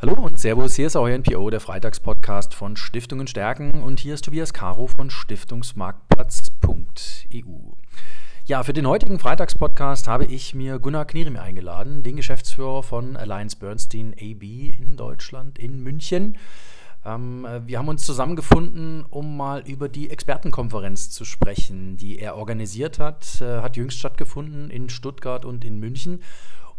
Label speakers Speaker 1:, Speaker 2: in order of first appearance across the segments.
Speaker 1: Hallo und Servus, hier ist euer NPO, der Freitagspodcast von Stiftungen stärken und hier ist Tobias Caro von Stiftungsmarktplatz.eu. Ja, für den heutigen Freitagspodcast habe ich mir Gunnar Knierim eingeladen, den Geschäftsführer von Alliance Bernstein AB in Deutschland, in München. Ähm, wir haben uns zusammengefunden, um mal über die Expertenkonferenz zu sprechen, die er organisiert hat. Äh, hat jüngst stattgefunden in Stuttgart und in München.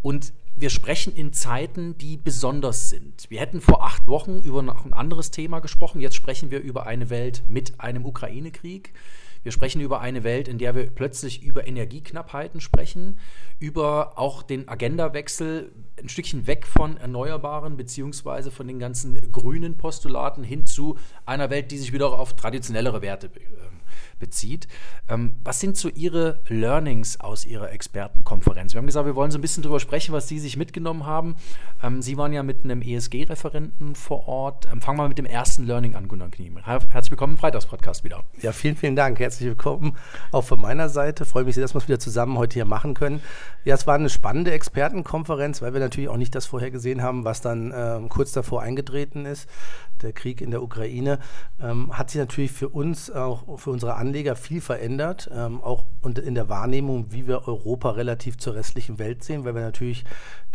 Speaker 1: Und wir sprechen in Zeiten, die besonders sind. Wir hätten vor acht Wochen über noch ein anderes Thema gesprochen. Jetzt sprechen wir über eine Welt mit einem Ukraine-Krieg. Wir sprechen über eine Welt, in der wir plötzlich über Energieknappheiten sprechen, über auch den Agendawechsel ein Stückchen weg von Erneuerbaren beziehungsweise von den ganzen grünen Postulaten hin zu einer Welt, die sich wieder auf traditionellere Werte äh, bezieht. Ähm, was sind so Ihre Learnings aus Ihrer Expertenkonferenz? Wir haben gesagt, wir wollen so ein bisschen darüber sprechen, was Sie sich mitgenommen haben. Ähm, Sie waren ja mit einem ESG-Referenten vor Ort. Ähm, fangen wir mit dem ersten Learning an, Gunnar Kniemen. Herzlich willkommen im Freitagspodcast wieder.
Speaker 2: Ja, vielen, vielen Dank. Herzlich willkommen auch von meiner Seite. Freue mich sehr, dass wir es wieder zusammen heute hier machen können. Ja, es war eine spannende Expertenkonferenz, weil wir natürlich auch nicht das vorher gesehen haben, was dann äh, kurz davor eingetreten ist der Krieg in der Ukraine, ähm, hat sich natürlich für uns, auch für unsere Anleger viel verändert, ähm, auch in der Wahrnehmung, wie wir Europa relativ zur restlichen Welt sehen, weil wir natürlich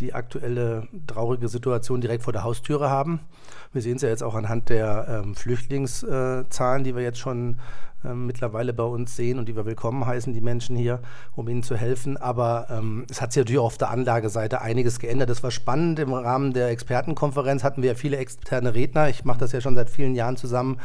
Speaker 2: die aktuelle traurige Situation direkt vor der Haustüre haben. Wir sehen es ja jetzt auch anhand der ähm, Flüchtlingszahlen, die wir jetzt schon ähm, mittlerweile bei uns sehen und die wir willkommen heißen, die Menschen hier, um ihnen zu helfen. Aber ähm, es hat sich natürlich auch auf der Anlageseite einiges geändert. Das war spannend. Im Rahmen der Expertenkonferenz hatten wir ja viele externe Redner. Ich mache das ja schon seit vielen Jahren zusammen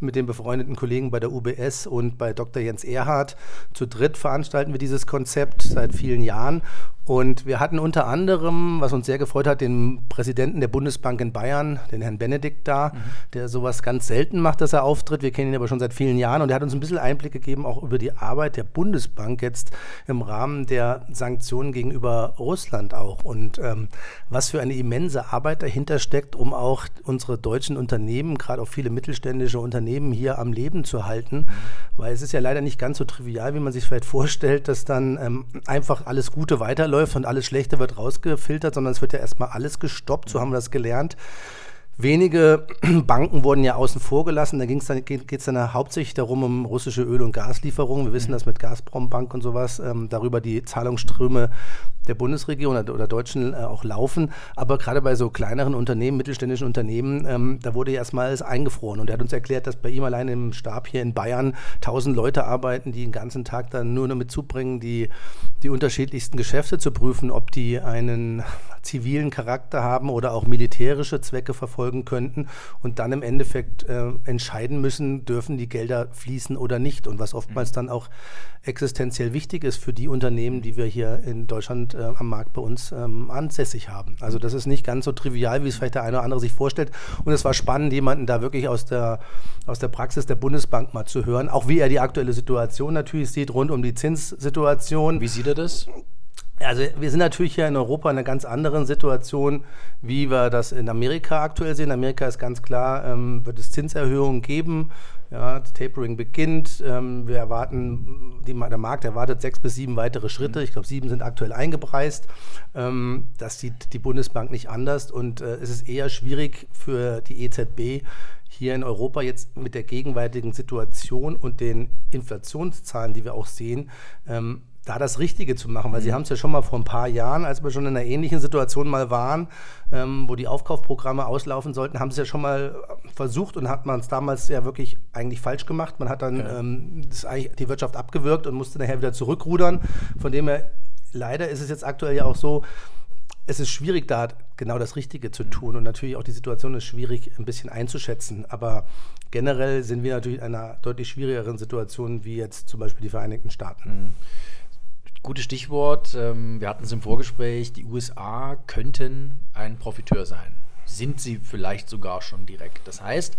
Speaker 2: mit den befreundeten Kollegen bei der UBS und bei Dr. Jens Erhardt. Zu dritt veranstalten wir dieses Konzept seit vielen Jahren. Und wir hatten unter anderem, was uns sehr gefreut hat, den Präsidenten der Bundesbank in Bayern, den Herrn Benedikt da, mhm. der sowas ganz selten macht, dass er auftritt. Wir kennen ihn aber schon seit vielen Jahren und er hat uns ein bisschen Einblick gegeben, auch über die Arbeit der Bundesbank jetzt im Rahmen der Sanktionen gegenüber Russland auch. Und ähm, was für eine immense Arbeit dahinter steckt, um auch unsere deutschen Unternehmen, gerade auch viele mittelständische Unternehmen hier am Leben zu halten. Mhm. Weil es ist ja leider nicht ganz so trivial, wie man sich vielleicht vorstellt, dass dann ähm, einfach alles Gute weiterläuft läuft und alles Schlechte wird rausgefiltert, sondern es wird ja erstmal alles gestoppt, so haben wir das gelernt. Wenige Banken wurden ja außen vor gelassen. Da dann, geht es dann hauptsächlich darum, um russische Öl- und Gaslieferungen. Wir wissen mhm. das mit Gazprom Bank und sowas, ähm, darüber die Zahlungsströme der Bundesregierung oder, oder Deutschen äh, auch laufen. Aber gerade bei so kleineren Unternehmen, mittelständischen Unternehmen, ähm, da wurde ja erstmal alles eingefroren. Und er hat uns erklärt, dass bei ihm allein im Stab hier in Bayern tausend Leute arbeiten, die den ganzen Tag dann nur damit zubringen, die, die unterschiedlichsten Geschäfte zu prüfen, ob die einen zivilen Charakter haben oder auch militärische Zwecke verfolgen könnten und dann im Endeffekt äh, entscheiden müssen, dürfen die Gelder fließen oder nicht. Und was oftmals mhm. dann auch existenziell wichtig ist für die Unternehmen, die wir hier in Deutschland äh, am Markt bei uns ähm, ansässig haben. Also das ist nicht ganz so trivial, wie es vielleicht der eine oder andere sich vorstellt. Und es war spannend, jemanden da wirklich aus der, aus der Praxis der Bundesbank mal zu hören, auch wie er die aktuelle Situation natürlich sieht rund um die Zinssituation.
Speaker 1: Wie sieht er das?
Speaker 2: Also wir sind natürlich hier in Europa in einer ganz anderen Situation, wie wir das in Amerika aktuell sehen. In Amerika ist ganz klar, ähm, wird es Zinserhöhungen geben. Ja, das Tapering beginnt. Ähm, wir erwarten, die, der Markt erwartet sechs bis sieben weitere Schritte. Ich glaube, sieben sind aktuell eingepreist. Ähm, das sieht die Bundesbank nicht anders. Und äh, es ist eher schwierig für die EZB, hier in Europa jetzt mit der gegenwärtigen Situation und den Inflationszahlen, die wir auch sehen, ähm, da das Richtige zu machen, weil mhm. Sie haben es ja schon mal vor ein paar Jahren, als wir schon in einer ähnlichen Situation mal waren, ähm, wo die Aufkaufprogramme auslaufen sollten, haben Sie es ja schon mal versucht und hat man es damals ja wirklich eigentlich falsch gemacht. Man hat dann ja. ähm, die Wirtschaft abgewürgt und musste nachher wieder zurückrudern. Von dem her, leider ist es jetzt aktuell ja auch so, es ist schwierig, da genau das Richtige zu tun. Und natürlich auch die Situation ist schwierig, ein bisschen einzuschätzen. Aber generell sind wir natürlich in einer deutlich schwierigeren Situation wie jetzt zum Beispiel die Vereinigten Staaten. Mhm.
Speaker 1: Gutes Stichwort. Ähm, wir hatten es im Vorgespräch. Die USA könnten ein Profiteur sein. Sind sie vielleicht sogar schon direkt. Das heißt,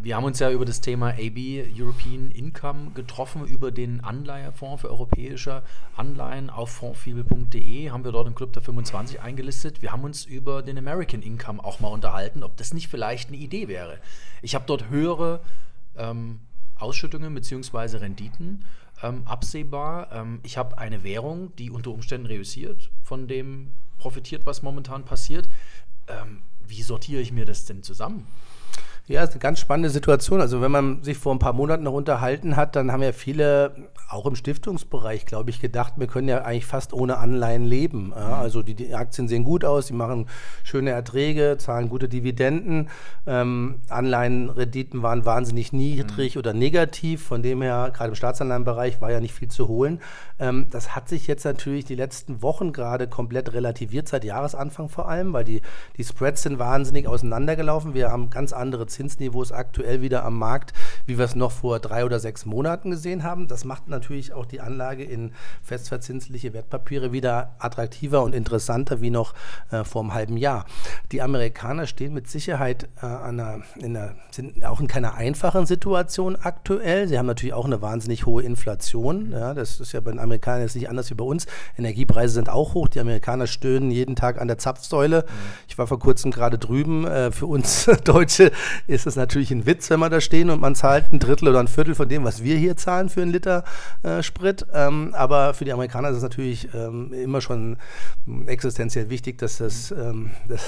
Speaker 1: wir haben uns ja über das Thema AB European Income getroffen, über den Anleihefonds für europäische Anleihen auf fondsfibel.de haben wir dort im Club der 25 eingelistet. Wir haben uns über den American Income auch mal unterhalten, ob das nicht vielleicht eine Idee wäre. Ich habe dort höhere ähm, Ausschüttungen bzw. Renditen ähm, absehbar. Ähm, ich habe eine Währung, die unter Umständen reüssiert, von dem profitiert, was momentan passiert. Ähm, wie, sortiere ich mir das denn zusammen?
Speaker 2: Ja, ist eine ganz spannende Situation. Also wenn man sich vor ein paar Monaten noch unterhalten hat, dann haben ja viele, auch im Stiftungsbereich, glaube ich, gedacht, wir können ja eigentlich fast ohne Anleihen leben. Ja, also die, die, Aktien sehen gut aus, die machen schöne Erträge, zahlen gute Dividenden. Ähm, Anleihenrenditen waren wahnsinnig niedrig mhm. oder negativ. Von dem her, gerade im Staatsanleihenbereich, war ja nicht viel zu holen. Ähm, das hat sich jetzt natürlich die letzten Wochen gerade komplett relativiert, seit Jahresanfang vor allem, weil die, die Spreads sind wahnsinnig auseinandergelaufen. Wir haben ganz andere Zinsniveaus aktuell wieder am Markt, wie wir es noch vor drei oder sechs Monaten gesehen haben. Das macht natürlich auch die Anlage in festverzinsliche Wertpapiere wieder attraktiver und interessanter wie noch äh, vor einem halben Jahr. Die Amerikaner stehen mit Sicherheit äh, einer, in einer, sind auch in keiner einfachen Situation aktuell. Sie haben natürlich auch eine wahnsinnig hohe Inflation. Ja, das ist ja bei den Amerikanern jetzt nicht anders wie bei uns. Energiepreise sind auch hoch. Die Amerikaner stöhnen jeden Tag an der Zapfsäule. Mhm. Ich war vor kurzem gerade drüben. Äh, für uns Deutsche ist es natürlich ein Witz, wenn wir da stehen und man zahlt ein Drittel oder ein Viertel von dem, was wir hier zahlen für einen Liter äh, Sprit. Ähm, aber für die Amerikaner ist es natürlich ähm, immer schon existenziell wichtig, dass, das, ähm, dass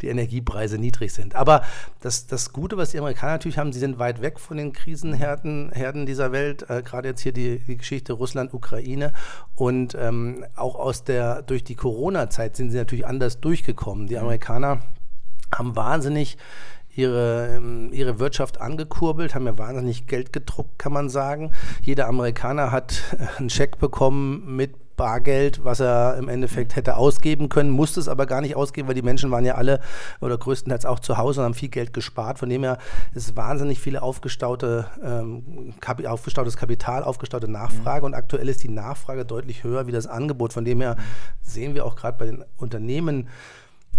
Speaker 2: die Energiepreise niedrig sind. Aber das, das Gute, was die Amerikaner natürlich haben, sie sind weit weg von den Krisenherden Herden dieser Welt. Äh, Gerade jetzt hier die, die Geschichte Russland-Ukraine. Und ähm, auch aus der, durch die Corona-Zeit sind sie natürlich anders durchgekommen. Die Amerikaner haben wahnsinnig ihre, ähm, ihre Wirtschaft angekurbelt, haben ja wahnsinnig Geld gedruckt, kann man sagen. Jeder Amerikaner hat einen Scheck bekommen mit Bargeld, was er im Endeffekt hätte ausgeben können, musste es aber gar nicht ausgeben, weil die Menschen waren ja alle oder größtenteils auch zu Hause und haben viel Geld gespart. Von dem her ist wahnsinnig viele aufgestaute, ähm, aufgestautes Kapital, aufgestaute Nachfrage mhm. und aktuell ist die Nachfrage deutlich höher wie das Angebot. Von dem her sehen wir auch gerade bei den Unternehmen,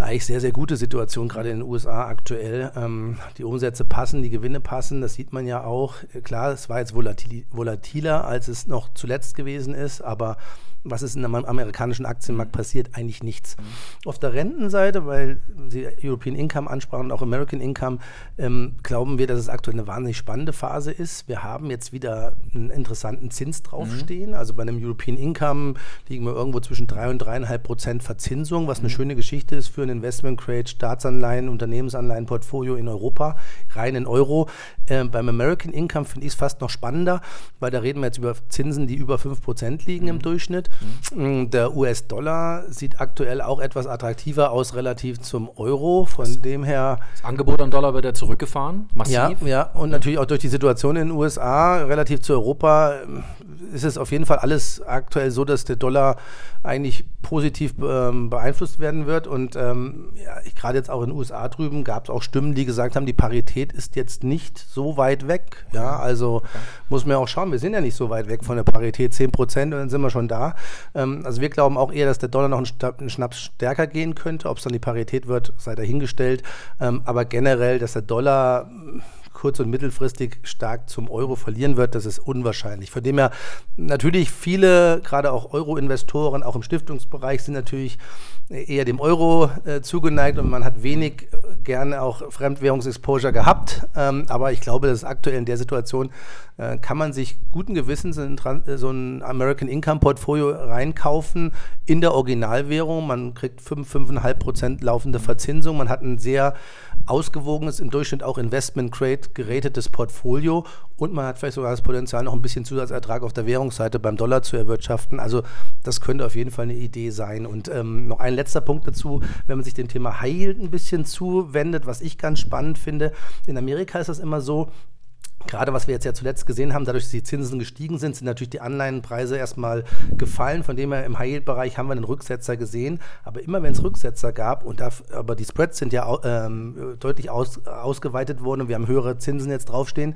Speaker 2: eigentlich sehr, sehr gute Situation, gerade in den USA aktuell. Ähm, die Umsätze passen, die Gewinne passen, das sieht man ja auch. Klar, es war jetzt volatil, volatiler, als es noch zuletzt gewesen ist, aber was ist in einem amerikanischen Aktienmarkt passiert? Eigentlich nichts. Mhm. Auf der Rentenseite, weil Sie European Income ansprachen und auch American Income, ähm, glauben wir, dass es aktuell eine wahnsinnig spannende Phase ist. Wir haben jetzt wieder einen interessanten Zins draufstehen. Mhm. Also bei einem European Income liegen wir irgendwo zwischen 3 und 3,5 Prozent Verzinsung, was eine mhm. schöne Geschichte ist für ein Investment Grade Staatsanleihen, Unternehmensanleihen, Portfolio in Europa, rein in Euro. Ähm, beim American Income finde ich es fast noch spannender, weil da reden wir jetzt über Zinsen, die über 5 Prozent liegen mhm. im Durchschnitt. Mhm. Der US-Dollar sieht aktuell auch etwas attraktiver aus relativ zum Euro. Von das, dem her.
Speaker 1: Das Angebot an Dollar wird ja zurückgefahren,
Speaker 2: massiv. Ja, ja. und ja. natürlich auch durch die Situation in den USA relativ zu Europa ähm, ist es auf jeden Fall alles aktuell so, dass der Dollar eigentlich positiv ähm, beeinflusst werden wird. Und ähm, ja, gerade jetzt auch in den USA drüben gab es auch Stimmen, die gesagt haben, die Parität ist jetzt nicht so weit weg. Ja, also okay. muss man ja auch schauen, wir sind ja nicht so weit weg von der Parität, 10 Prozent und dann sind wir schon da. Ähm, also wir glauben auch eher, dass der Dollar noch einen, Schnaps stärker gehen könnte. Ob es dann die Parität wird, sei dahingestellt. Ähm, aber generell, dass der Dollar kurz- und mittelfristig stark zum Euro verlieren wird, das ist unwahrscheinlich. Von dem her natürlich viele, gerade auch Euro-Investoren, auch im Stiftungsbereich, sind natürlich eher dem Euro äh, zugeneigt und man hat wenig äh, gerne auch Fremdwährungsexposure gehabt. Ähm, aber ich glaube, dass aktuell in der Situation äh, kann man sich guten Gewissens in äh, so ein American Income Portfolio reinkaufen in der Originalwährung. Man kriegt 5, 5,5 Prozent laufende Verzinsung. Man hat ein sehr ausgewogenes, im Durchschnitt auch Investment Grade gerätetes Portfolio und man hat vielleicht sogar das Potenzial, noch ein bisschen Zusatzertrag auf der Währungsseite beim Dollar zu erwirtschaften. Also das könnte auf jeden Fall eine Idee sein. Und ähm, noch ein letzter Punkt dazu, wenn man sich dem Thema High Yield ein bisschen zuwendet, was ich ganz spannend finde. In Amerika ist das immer so, Gerade was wir jetzt ja zuletzt gesehen haben, dadurch, dass die Zinsen gestiegen sind, sind natürlich die Anleihenpreise erstmal gefallen. Von dem her im High-Yield-Bereich haben wir einen Rücksetzer gesehen. Aber immer wenn es Rücksetzer gab, und da, aber die Spreads sind ja ähm, deutlich aus, ausgeweitet worden und wir haben höhere Zinsen jetzt draufstehen,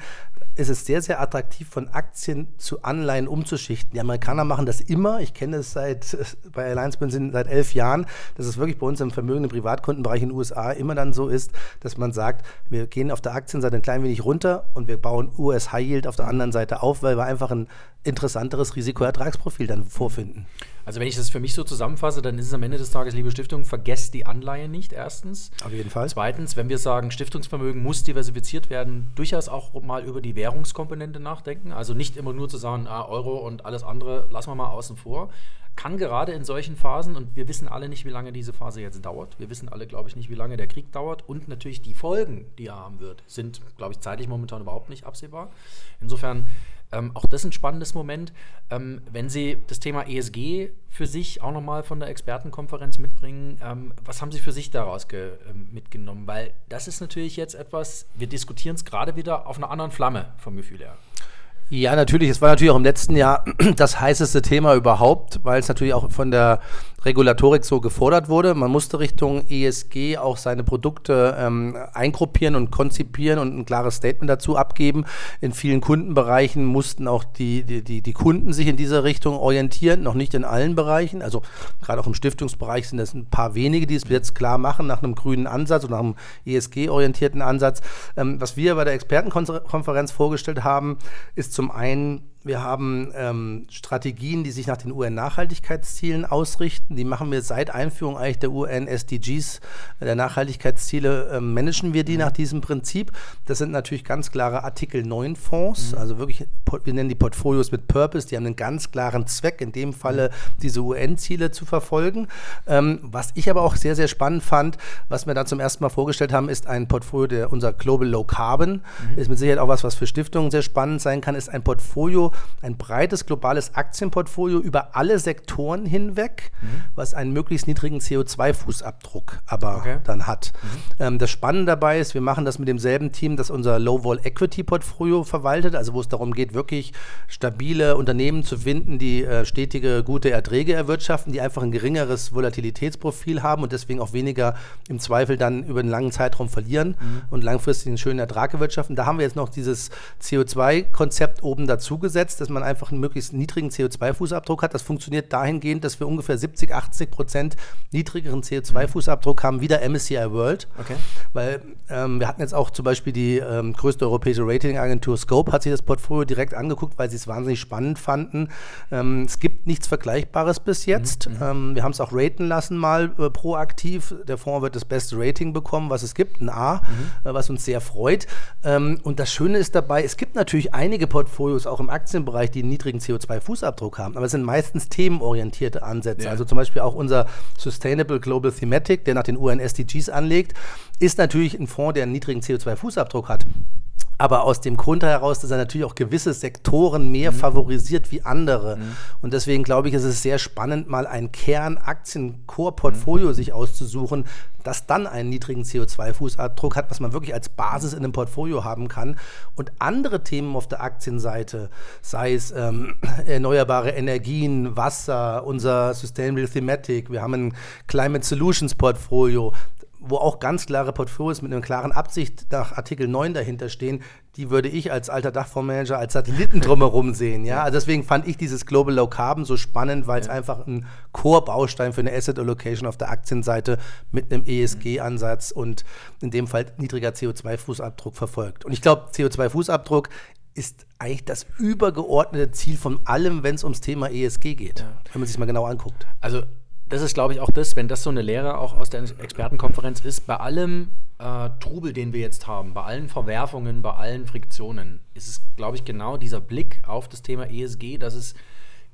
Speaker 2: ist es sehr, sehr attraktiv, von Aktien zu Anleihen umzuschichten. Die Amerikaner machen das immer. Ich kenne es seit bei Alliance Benzin seit elf Jahren, dass es wirklich bei uns im Vermögen im Privatkundenbereich in den USA immer dann so ist, dass man sagt, wir gehen auf der Aktienseite ein klein wenig runter und wir bauen bauen US High Yield auf der anderen Seite auf, weil wir einfach ein interessanteres Risikoertragsprofil dann vorfinden.
Speaker 1: Also wenn ich das für mich so zusammenfasse, dann ist es am Ende des Tages, liebe Stiftung, vergesst die Anleihe nicht, erstens.
Speaker 2: Auf jeden Fall.
Speaker 1: Zweitens, wenn wir sagen, Stiftungsvermögen muss diversifiziert werden, durchaus auch mal über die Währungskomponente nachdenken. Also nicht immer nur zu sagen, ah, Euro und alles andere lassen wir mal außen vor. kann gerade in solchen Phasen, und wir wissen alle nicht, wie lange diese Phase jetzt dauert, wir wissen alle, glaube ich, nicht, wie lange der Krieg dauert und natürlich die Folgen, die er haben wird, sind, glaube ich, zeitlich momentan überhaupt nicht absehbar. Insofern ähm, auch das ist ein spannendes Moment. Ähm, wenn Sie das Thema ESG für sich auch nochmal von der Expertenkonferenz mitbringen, ähm, was haben Sie für sich daraus ähm, mitgenommen? Weil das ist natürlich jetzt etwas, wir diskutieren es gerade wieder auf einer anderen Flamme vom Gefühl her.
Speaker 2: Ja, natürlich. Es war natürlich auch im letzten Jahr das heißeste Thema überhaupt, weil es natürlich auch von der Regulatorik so gefordert wurde. Man musste Richtung ESG auch seine Produkte ähm, eingruppieren und konzipieren und ein klares Statement dazu abgeben. In vielen Kundenbereichen mussten auch die, die, die, die Kunden sich in dieser Richtung orientieren, noch nicht in allen Bereichen. Also gerade auch im Stiftungsbereich sind es ein paar wenige, die es jetzt klar machen nach einem grünen Ansatz und nach einem ESG-orientierten Ansatz. Ähm, was wir bei der Expertenkonferenz vorgestellt haben, ist zum einen wir haben ähm, Strategien, die sich nach den UN-Nachhaltigkeitszielen ausrichten. Die machen wir seit Einführung eigentlich der UN-SDGs, der Nachhaltigkeitsziele, äh, managen wir die mhm. nach diesem Prinzip. Das sind natürlich ganz klare Artikel 9 Fonds, mhm. also wirklich, wir nennen die Portfolios mit Purpose, die haben einen ganz klaren Zweck, in dem Falle mhm. diese UN-Ziele zu verfolgen. Ähm, was ich aber auch sehr, sehr spannend fand, was wir da zum ersten Mal vorgestellt haben, ist ein Portfolio, der unser Global Low Carbon, mhm. ist mit Sicherheit auch was, was für Stiftungen sehr spannend sein kann, ist ein Portfolio, ein breites globales Aktienportfolio über alle Sektoren hinweg, mhm. was einen möglichst niedrigen CO2-Fußabdruck aber okay. dann hat. Mhm. Ähm, das Spannende dabei ist, wir machen das mit demselben Team, das unser Low-Vol Equity Portfolio verwaltet, also wo es darum geht, wirklich stabile Unternehmen zu finden, die äh, stetige, gute Erträge erwirtschaften, die einfach ein geringeres Volatilitätsprofil haben und deswegen auch weniger im Zweifel dann über einen langen Zeitraum verlieren mhm. und langfristig einen schönen Ertrag erwirtschaften. Da haben wir jetzt noch dieses CO2-Konzept oben dazu gesetzt gesetzt, dass man einfach einen möglichst niedrigen CO2-Fußabdruck hat. Das funktioniert dahingehend, dass wir ungefähr 70, 80 Prozent niedrigeren CO2-Fußabdruck haben wie der MSCI World. Okay. Weil ähm, wir hatten jetzt auch zum Beispiel die ähm, größte europäische Ratingagentur Scope hat sich das Portfolio direkt angeguckt, weil sie es wahnsinnig spannend fanden. Ähm, es gibt nichts Vergleichbares bis jetzt. Mhm. Ähm, wir haben es auch raten lassen mal äh, proaktiv. Der Fonds wird das beste Rating bekommen, was es gibt, ein A, mhm. äh, was uns sehr freut. Ähm, und das Schöne ist dabei, es gibt natürlich einige Portfolios auch im Aktien Aktienbereich, die einen niedrigen CO2-Fußabdruck haben. Aber es sind meistens themenorientierte Ansätze. Ja. Also zum Beispiel auch unser Sustainable Global Thematic, der nach den UN-SDGs anlegt, ist natürlich ein Fonds, der einen niedrigen CO2-Fußabdruck hat aber aus dem Grund heraus, dass er natürlich auch gewisse Sektoren mehr mhm. favorisiert wie andere. Mhm. Und deswegen glaube ich, ist es sehr spannend, mal ein Kernaktien-Core-Portfolio mhm. sich auszusuchen, das dann einen niedrigen CO2-Fußabdruck hat, was man wirklich als Basis in einem Portfolio haben kann. Und andere Themen auf der Aktienseite, sei es ähm, erneuerbare Energien, Wasser, unser Sustainable Thematic, wir haben ein Climate Solutions Portfolio, wo auch ganz klare Portfolios mit einer klaren Absicht nach Artikel 9 dahinter stehen, die würde ich als alter Dachfondsmanager als Satelliten drumherum sehen. Ja? Also deswegen fand ich dieses Global Low Carbon so spannend, weil es ja. einfach ein Core-Baustein für eine Asset Allocation auf der Aktienseite mit einem ESG-Ansatz und in dem Fall niedriger CO2-Fußabdruck verfolgt. Und ich glaube, CO2-Fußabdruck ist eigentlich das übergeordnete Ziel von allem, wenn es ums Thema ESG geht, ja. wenn man sich mal genau anguckt.
Speaker 1: Also das ist, glaube ich, auch das, wenn das so eine Lehre auch aus der Expertenkonferenz ist, bei allem äh, Trubel, den wir jetzt haben, bei allen Verwerfungen, bei allen Friktionen, ist es, glaube ich, genau dieser Blick auf das Thema ESG, dass es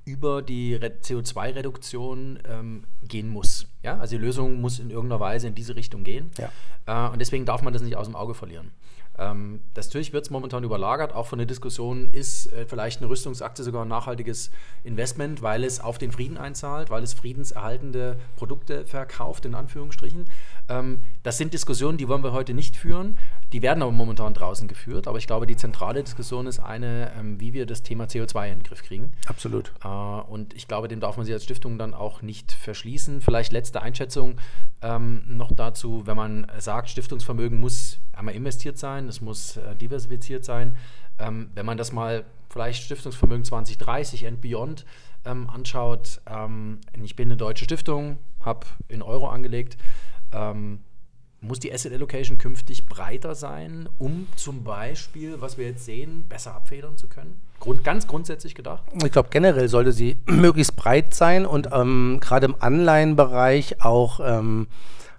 Speaker 1: über die CO2-Reduktion ähm, gehen muss. Ja? Also die Lösung muss in irgendeiner Weise in diese Richtung gehen. Ja. Äh, und deswegen darf man das nicht aus dem Auge verlieren. Ähm, das natürlich wird es momentan überlagert, auch von der Diskussion, ist äh, vielleicht eine Rüstungsaktie sogar ein nachhaltiges Investment, weil es auf den Frieden einzahlt, weil es friedenserhaltende Produkte verkauft, in Anführungsstrichen. Ähm, das sind Diskussionen, die wollen wir heute nicht führen. Die werden aber momentan draußen geführt. Aber ich glaube, die zentrale Diskussion ist eine, ähm, wie wir das Thema CO2 in den Griff kriegen.
Speaker 2: Absolut.
Speaker 1: Äh, und ich glaube, dem darf man sich als Stiftung dann auch nicht verschließen. Vielleicht letzte Einschätzung ähm, noch dazu, wenn man sagt, Stiftungsvermögen muss einmal investiert sein, es muss äh, diversifiziert sein. Ähm, wenn man das mal vielleicht Stiftungsvermögen 2030 and beyond ähm, anschaut, ähm, ich bin eine deutsche Stiftung, habe in Euro angelegt, ähm, muss die Asset Allocation künftig breiter sein, um zum Beispiel, was wir jetzt sehen, besser abfedern zu können? Grund, ganz grundsätzlich gedacht?
Speaker 2: Ich glaube, generell sollte sie möglichst breit sein und ähm, gerade im Anleihenbereich auch ähm,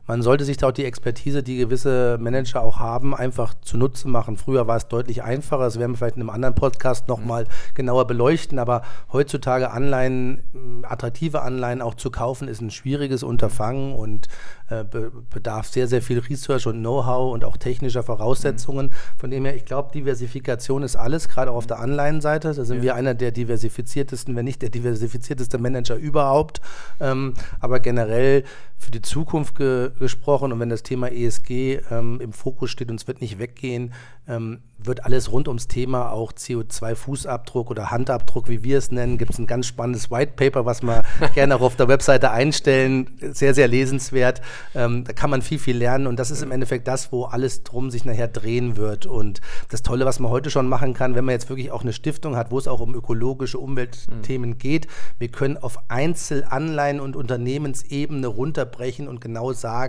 Speaker 2: man sollte sich da auch die Expertise, die gewisse Manager auch haben, einfach zunutze machen. Früher war es deutlich einfacher, das werden wir vielleicht in einem anderen Podcast nochmal mhm. genauer beleuchten, aber heutzutage Anleihen, attraktive Anleihen auch zu kaufen, ist ein schwieriges Unterfangen und äh, be bedarf sehr, sehr viel Research und Know-how und auch technischer Voraussetzungen. Mhm. Von dem her, ich glaube, Diversifikation ist alles, gerade auch auf der Anleihenseite. Da sind ja. wir einer der diversifiziertesten, wenn nicht der diversifizierteste Manager überhaupt. Ähm, aber generell für die Zukunft ge gesprochen und wenn das Thema ESG ähm, im Fokus steht und es wird nicht weggehen, ähm, wird alles rund ums Thema auch CO2-Fußabdruck oder Handabdruck, wie wir es nennen, gibt es ein ganz spannendes White Paper, was wir gerne auch auf der Webseite einstellen. Sehr, sehr lesenswert. Ähm, da kann man viel, viel lernen und das ist im Endeffekt das, wo alles drum sich nachher drehen wird. Und das Tolle, was man heute schon machen kann, wenn man jetzt wirklich auch eine Stiftung hat, wo es auch um ökologische Umweltthemen mhm. geht, wir können auf Einzelanleihen und Unternehmensebene runterbrechen und genau sagen,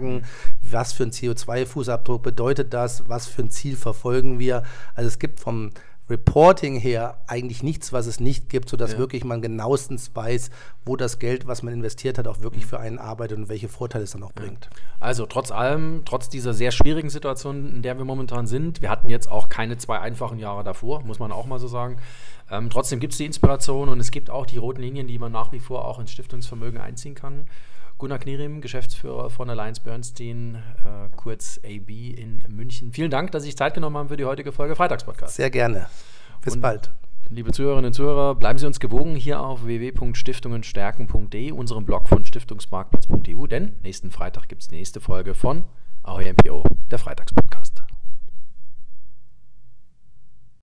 Speaker 2: was für ein CO2-Fußabdruck bedeutet das, was für ein Ziel verfolgen wir. Also es gibt vom Reporting her eigentlich nichts, was es nicht gibt, sodass ja. wirklich man genauestens weiß, wo das Geld, was man investiert hat, auch wirklich für einen arbeitet und welche Vorteile es dann auch bringt.
Speaker 1: Also trotz allem, trotz dieser sehr schwierigen Situation, in der wir momentan sind, wir hatten jetzt auch keine zwei einfachen Jahre davor, muss man auch mal so sagen. Ähm, trotzdem gibt es die Inspiration und es gibt auch die roten Linien, die man nach wie vor auch ins Stiftungsvermögen einziehen kann. Gunnar Knierim, Geschäftsführer von Alliance Bernstein, äh, kurz AB in München. Vielen Dank, dass Sie sich Zeit genommen haben für die heutige Folge Freitagspodcast.
Speaker 2: Sehr gerne. Bis und, bald.
Speaker 1: Liebe Zuhörerinnen und Zuhörer, bleiben Sie uns gewogen hier auf www.stiftungenstärken.de, unserem Blog von stiftungsmarktplatz.eu, denn nächsten Freitag gibt es die nächste Folge von Ahoi MPO, der Freitagspodcast.